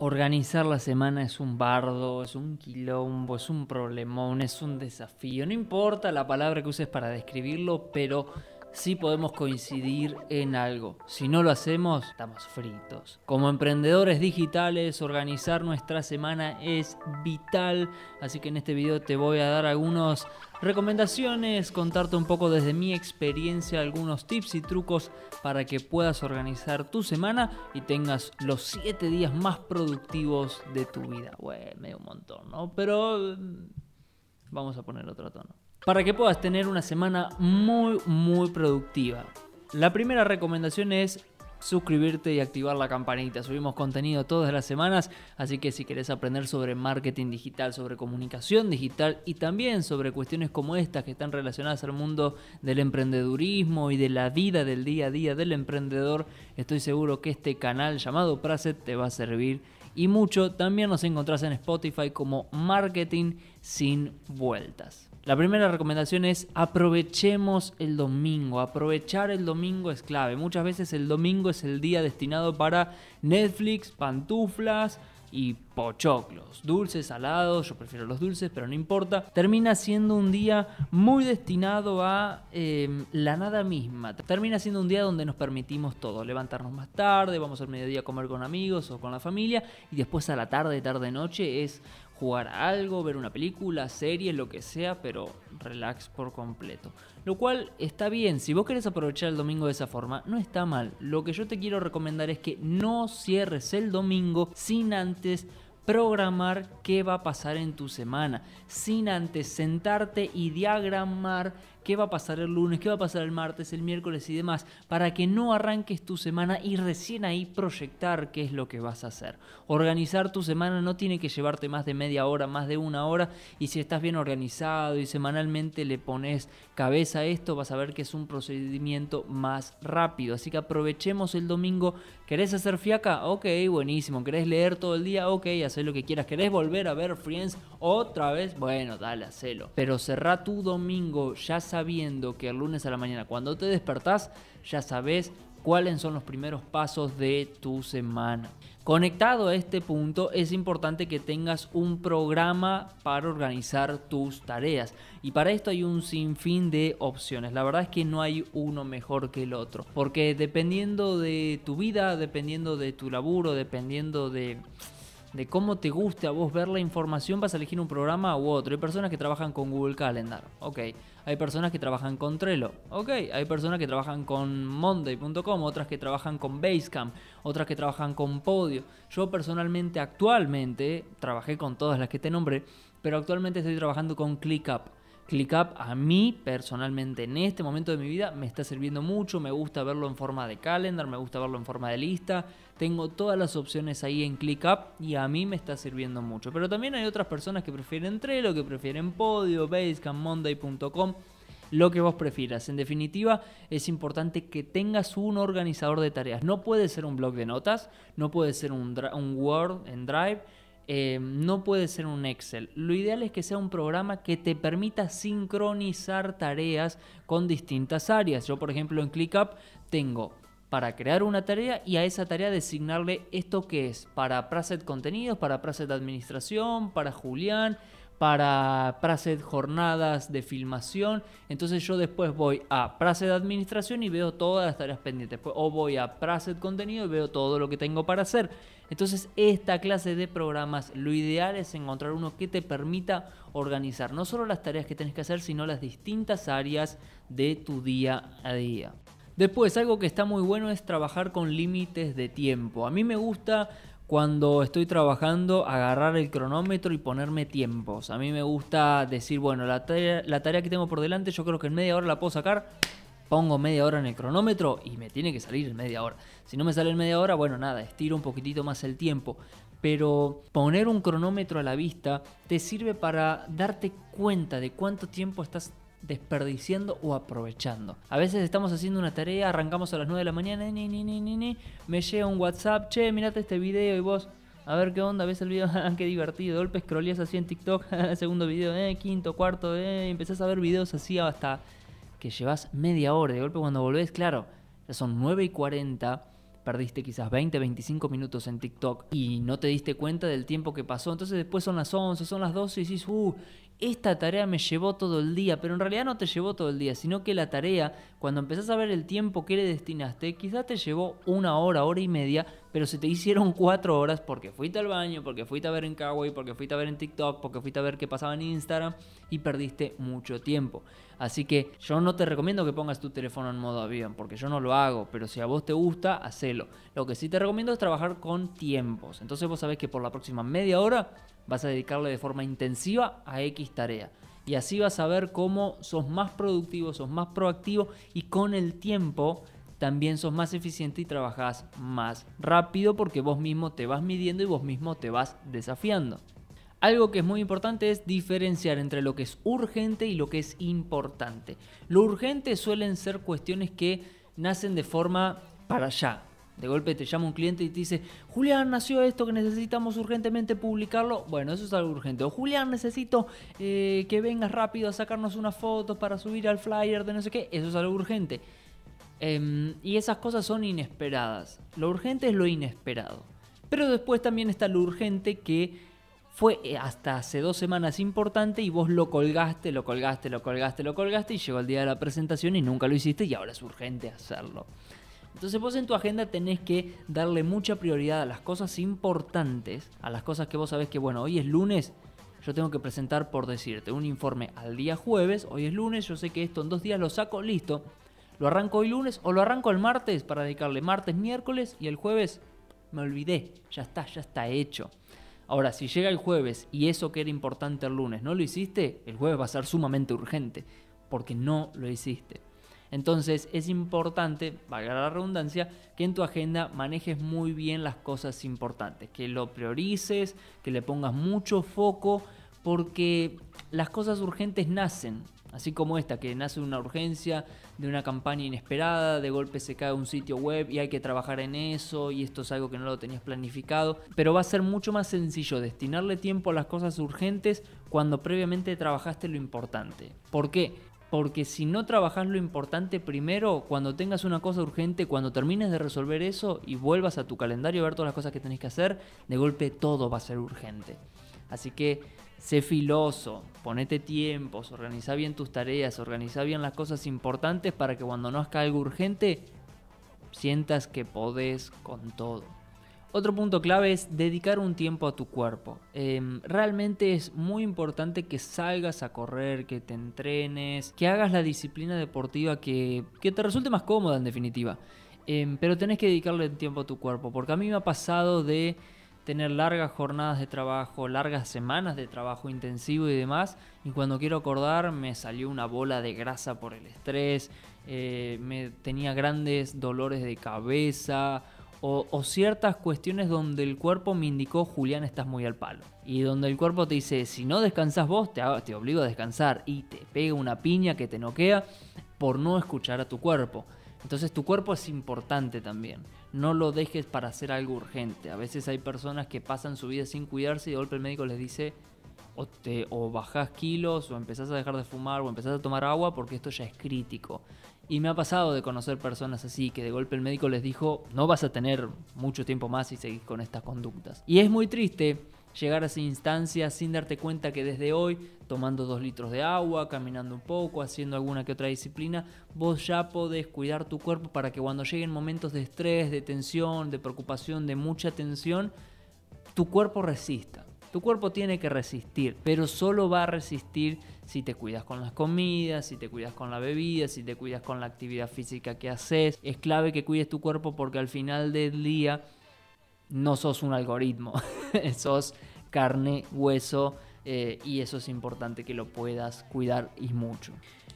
Organizar la semana es un bardo, es un quilombo, es un problemón, es un desafío. No importa la palabra que uses para describirlo, pero sí podemos coincidir en algo. Si no lo hacemos, estamos fritos. Como emprendedores digitales, organizar nuestra semana es vital. Así que en este video te voy a dar algunos recomendaciones, contarte un poco desde mi experiencia algunos tips y trucos para que puedas organizar tu semana y tengas los 7 días más productivos de tu vida. Bueno, medio un montón, ¿no? Pero mm, vamos a poner otro tono. Para que puedas tener una semana muy, muy productiva. La primera recomendación es suscribirte y activar la campanita. Subimos contenido todas las semanas, así que si querés aprender sobre marketing digital, sobre comunicación digital y también sobre cuestiones como estas que están relacionadas al mundo del emprendedurismo y de la vida del día a día del emprendedor, estoy seguro que este canal llamado Praset te va a servir y mucho. También nos encontrás en Spotify como Marketing sin vueltas. La primera recomendación es aprovechemos el domingo. Aprovechar el domingo es clave. Muchas veces el domingo es el día destinado para Netflix, pantuflas y pochoclos. Dulces, salados, yo prefiero los dulces, pero no importa. Termina siendo un día muy destinado a em, la nada misma. Termina siendo un día donde nos permitimos todo. Levantarnos más tarde, vamos al mediodía a comer con amigos o con la familia y después a la tarde, tarde, noche es jugar algo, ver una película, serie, lo que sea, pero relax por completo. Lo cual está bien, si vos querés aprovechar el domingo de esa forma, no está mal. Lo que yo te quiero recomendar es que no cierres el domingo sin antes programar qué va a pasar en tu semana, sin antes sentarte y diagramar qué va a pasar el lunes, qué va a pasar el martes, el miércoles y demás, para que no arranques tu semana y recién ahí proyectar qué es lo que vas a hacer. Organizar tu semana no tiene que llevarte más de media hora, más de una hora, y si estás bien organizado y semanalmente le pones cabeza a esto, vas a ver que es un procedimiento más rápido. Así que aprovechemos el domingo. ¿Querés hacer fiaca? Ok, buenísimo. ¿Querés leer todo el día? Ok, haz lo que quieras. ¿Querés volver a ver Friends otra vez? Bueno, dale, hacelo. Pero cerrá tu domingo ya sabiendo que el lunes a la mañana, cuando te despertás, ya sabes cuáles son los primeros pasos de tu semana. Conectado a este punto, es importante que tengas un programa para organizar tus tareas. Y para esto hay un sinfín de opciones. La verdad es que no hay uno mejor que el otro. Porque dependiendo de tu vida, dependiendo de tu laburo, dependiendo de de cómo te guste a vos ver la información, vas a elegir un programa u otro. Hay personas que trabajan con Google Calendar, ok. Hay personas que trabajan con Trello, ok. Hay personas que trabajan con Monday.com, otras que trabajan con Basecamp, otras que trabajan con Podio. Yo personalmente, actualmente, trabajé con todas las que te nombré, pero actualmente estoy trabajando con ClickUp. ClickUp a mí personalmente en este momento de mi vida me está sirviendo mucho, me gusta verlo en forma de calendar, me gusta verlo en forma de lista, tengo todas las opciones ahí en ClickUp y a mí me está sirviendo mucho. Pero también hay otras personas que prefieren Trello, que prefieren Podio, Basecamp, Monday.com lo que vos prefieras. En definitiva, es importante que tengas un organizador de tareas. No puede ser un blog de notas, no puede ser un, un Word en Drive, Em, no puede ser un Excel. Lo ideal es que sea un programa que te permita sincronizar tareas con distintas áreas. Yo, por ejemplo, en ClickUp tengo para crear una tarea y a esa tarea designarle esto que es para Praset Contenidos, para Praset Administración, para Julián, para Praset jornadas de filmación. Entonces yo después voy a Praset administración y veo todas las tareas pendientes. O voy a Praset contenido y veo todo lo que tengo para hacer. Entonces esta clase de programas, lo ideal es encontrar uno que te permita organizar no solo las tareas que tienes que hacer, sino las distintas áreas de tu día a día. Después, algo que está muy bueno es trabajar con límites de tiempo. A mí me gusta cuando estoy trabajando agarrar el cronómetro y ponerme tiempos. A mí me gusta decir, bueno, la tarea, la tarea que tengo por delante yo creo que en media hora la puedo sacar. Pongo media hora en el cronómetro y me tiene que salir en media hora. Si no me sale en media hora, bueno, nada, estiro un poquitito más el tiempo. Pero poner un cronómetro a la vista te sirve para darte cuenta de cuánto tiempo estás desperdiciando o aprovechando. A veces estamos haciendo una tarea, arrancamos a las 9 de la mañana, ni, ni, ni, ni, me llega un WhatsApp, che, mirate este video y vos, a ver qué onda, ves el video, qué divertido, de golpe scrolleas así en TikTok, segundo video, eh, quinto, cuarto, eh, empezás a ver videos así hasta que llevas media hora, de golpe cuando volvés, claro, ya son 9 y 40 perdiste quizás 20, 25 minutos en TikTok y no te diste cuenta del tiempo que pasó. Entonces después son las 11, son las 12 y dices, uh, esta tarea me llevó todo el día, pero en realidad no te llevó todo el día, sino que la tarea, cuando empezás a ver el tiempo que le destinaste, quizás te llevó una hora, hora y media, pero se te hicieron cuatro horas porque fuiste al baño, porque fuiste a ver en Kawaii, porque fuiste a ver en TikTok, porque fuiste a ver qué pasaba en Instagram y perdiste mucho tiempo. Así que yo no te recomiendo que pongas tu teléfono en modo avión, porque yo no lo hago, pero si a vos te gusta, hacelo. Lo que sí te recomiendo es trabajar con tiempos. Entonces vos sabés que por la próxima media hora vas a dedicarle de forma intensiva a X tarea. Y así vas a ver cómo sos más productivo, sos más proactivo y con el tiempo también sos más eficiente y trabajas más rápido porque vos mismo te vas midiendo y vos mismo te vas desafiando. Algo que es muy importante es diferenciar entre lo que es urgente y lo que es importante. Lo urgente suelen ser cuestiones que nacen de forma para allá, de golpe te llama un cliente y te dice, Julián, nació esto que necesitamos urgentemente publicarlo. Bueno, eso es algo urgente. O Julián, necesito eh, que vengas rápido a sacarnos una foto para subir al flyer de no sé qué. Eso es algo urgente. Em, y esas cosas son inesperadas. Lo urgente es lo inesperado. Pero después también está lo urgente que fue eh, hasta hace dos semanas importante y vos lo colgaste, lo colgaste, lo colgaste, lo colgaste y llegó el día de la presentación y nunca lo hiciste y ahora es urgente hacerlo. Entonces vos en tu agenda tenés que darle mucha prioridad a las cosas importantes, a las cosas que vos sabés que, bueno, hoy es lunes, yo tengo que presentar, por decirte, un informe al día jueves, hoy es lunes, yo sé que esto en dos días lo saco, listo. Lo arranco hoy lunes o lo arranco el martes para dedicarle martes, miércoles y el jueves me olvidé, ya está, ya está hecho. Ahora, si llega el jueves y eso que era importante el lunes no lo hiciste, el jueves va a ser sumamente urgente, porque no lo hiciste. Entonces es importante, valga la redundancia, que en tu agenda manejes muy bien las cosas importantes, que lo priorices, que le pongas mucho foco, porque las cosas urgentes nacen, así como esta, que nace una urgencia de una campaña inesperada, de golpe se cae un sitio web y hay que trabajar en eso y esto es algo que no lo tenías planificado, pero va a ser mucho más sencillo destinarle tiempo a las cosas urgentes cuando previamente trabajaste lo importante. ¿Por qué? Porque si no trabajas lo importante primero, cuando tengas una cosa urgente, cuando termines de resolver eso y vuelvas a tu calendario a ver todas las cosas que tenés que hacer, de golpe todo va a ser urgente. Así que sé filoso, ponete tiempos, organiza bien tus tareas, organiza bien las cosas importantes para que cuando no haga algo urgente, sientas que podés con todo. Otro punto clave es dedicar un tiempo a tu cuerpo. Em, realmente es muy importante que salgas a correr, que te entrenes, que hagas la disciplina deportiva que, te resulte más cómoda en definitiva. Em, pero tenés que dedicarle tiempo a tu cuerpo, porque a mí me ha pasado de tener largas jornadas de trabajo, largas semanas de trabajo intensivo y demás, y cuando quiero acordar me salió una bola de grasa por el estrés, eh, me tenía grandes dolores de cabeza o, ciertas cuestiones donde el cuerpo me indicó, Julián, estás muy al palo. Y donde el cuerpo te dice, si no descansas vos, te, te obligo a descansar. Y te pega una piña que te noquea por no escuchar a tu cuerpo. Entonces tu cuerpo es importante también. No lo dejes para hacer algo urgente. A veces hay personas que pasan su vida sin cuidarse y de golpe el médico les dice o, te, o bajás kilos o empezás a dejar de fumar o empezás a tomar agua porque esto ya es crítico. Y me ha pasado de conocer personas así que de golpe el médico les dijo, no vas a tener mucho tiempo más si seguís con estas conductas. Y es muy triste llegar a esa instancia sin darte cuenta que desde hoy, tomando dos litros de agua, caminando un poco, haciendo alguna que otra disciplina, vos ya podés cuidar tu cuerpo para que cuando lleguen momentos de estrés, de tensión, de preocupación, de mucha tensión, tu cuerpo resista. Tu cuerpo tiene que resistir, pero solo va a resistir si te cuidas con las comidas, si te cuidas con la bebida, si te cuidas con la actividad física que haces. Es clave que cuides tu cuerpo porque al final del día no sos un algoritmo, sos carne, hueso eh, y eso es importante que lo puedas cuidar y mucho.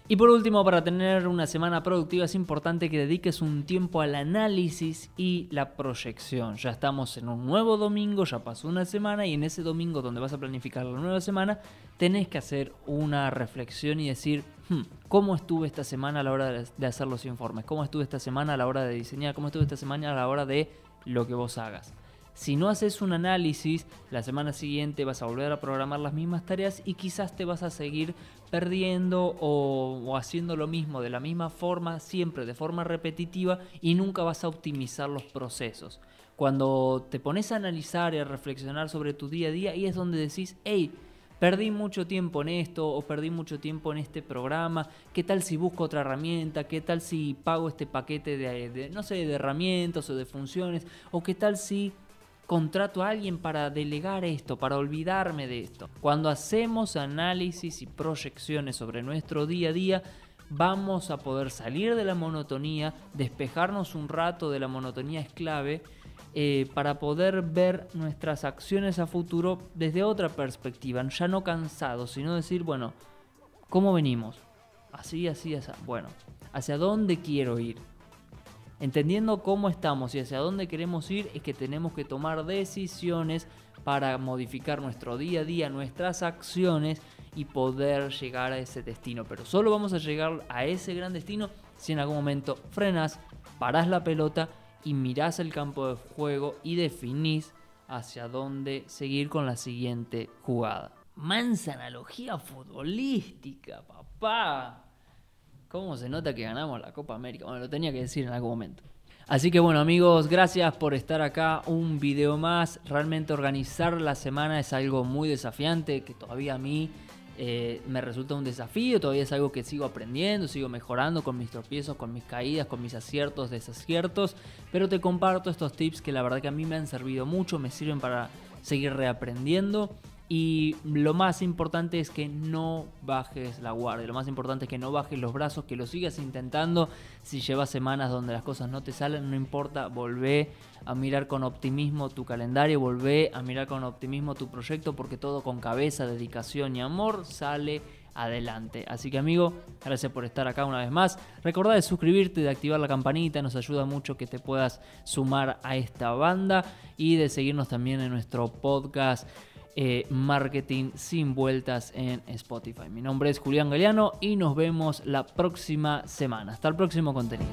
Y por último, para tener una semana productiva es importante que dediques un tiempo al análisis y la proyección. Ya estamos en un nuevo domingo, ya pasó una semana y en ese domingo donde vas a planificar la nueva semana, tenés que hacer una reflexión y decir, hmm, ¿cómo estuve esta semana a la hora de hacer los informes? ¿Cómo estuve esta semana a la hora de diseñar? ¿Cómo estuve esta semana a la hora de lo que vos hagas? Si no haces un análisis, la semana siguiente vas a volver a programar las mismas tareas y quizás te vas a seguir perdiendo o, haciendo lo mismo de la misma forma, siempre de forma repetitiva y nunca vas a optimizar los procesos. Cuando te pones a analizar y a reflexionar sobre tu día a día, y es donde decís, hey, perdí mucho tiempo en esto o perdí mucho tiempo en este programa, ¿qué tal si busco otra herramienta? ¿Qué tal si pago este paquete de, de no sé, de herramientas o de funciones? ¿O qué tal si contrato a alguien para delegar esto, para olvidarme de esto. Cuando hacemos análisis y proyecciones sobre nuestro día a día, vamos a poder salir de la monotonía, despejarnos un rato de la monotonía es clave eh, para poder ver nuestras acciones a futuro desde otra perspectiva, ya no cansados, sino decir, bueno, ¿cómo venimos? Así, así, así. Bueno, ¿hacia dónde quiero ir? Entendiendo cómo estamos y hacia dónde queremos ir es que tenemos que tomar decisiones para modificar nuestro día a día, nuestras acciones y poder llegar a ese destino. Pero solo vamos a llegar a ese gran destino si en algún momento frenas, parás la pelota y mirás el campo de juego y definís hacia dónde seguir con la siguiente jugada. Mansa analogía futbolística, papá. ¿Cómo se nota que ganamos la Copa América? Bueno, lo tenía que decir en algún momento. Así que bueno amigos, gracias por estar acá. Un video más. Realmente organizar la semana es algo muy desafiante que todavía a mí eh, me resulta un desafío. Todavía es algo que sigo aprendiendo, sigo mejorando con mis tropiezos, con mis caídas, con mis aciertos, desaciertos. Pero te comparto estos tips que la verdad que a mí me han servido mucho, me sirven para seguir reaprendiendo. Y lo más importante es que no bajes la guardia. Lo más importante es que no bajes los brazos, que lo sigas intentando. Si llevas semanas donde las cosas no te salen, no importa, volvé a mirar con optimismo tu calendario, volvé a mirar con optimismo tu proyecto, porque todo con cabeza, dedicación y amor sale adelante. Así que amigo, gracias por estar acá una vez más. Recordá de suscribirte, de activar la campanita, nos ayuda mucho que te puedas sumar a esta banda y de seguirnos también en nuestro podcast eh, marketing sin vueltas en Spotify. Mi nombre es Julián Galeano y nos vemos la próxima semana. Hasta el próximo contenido.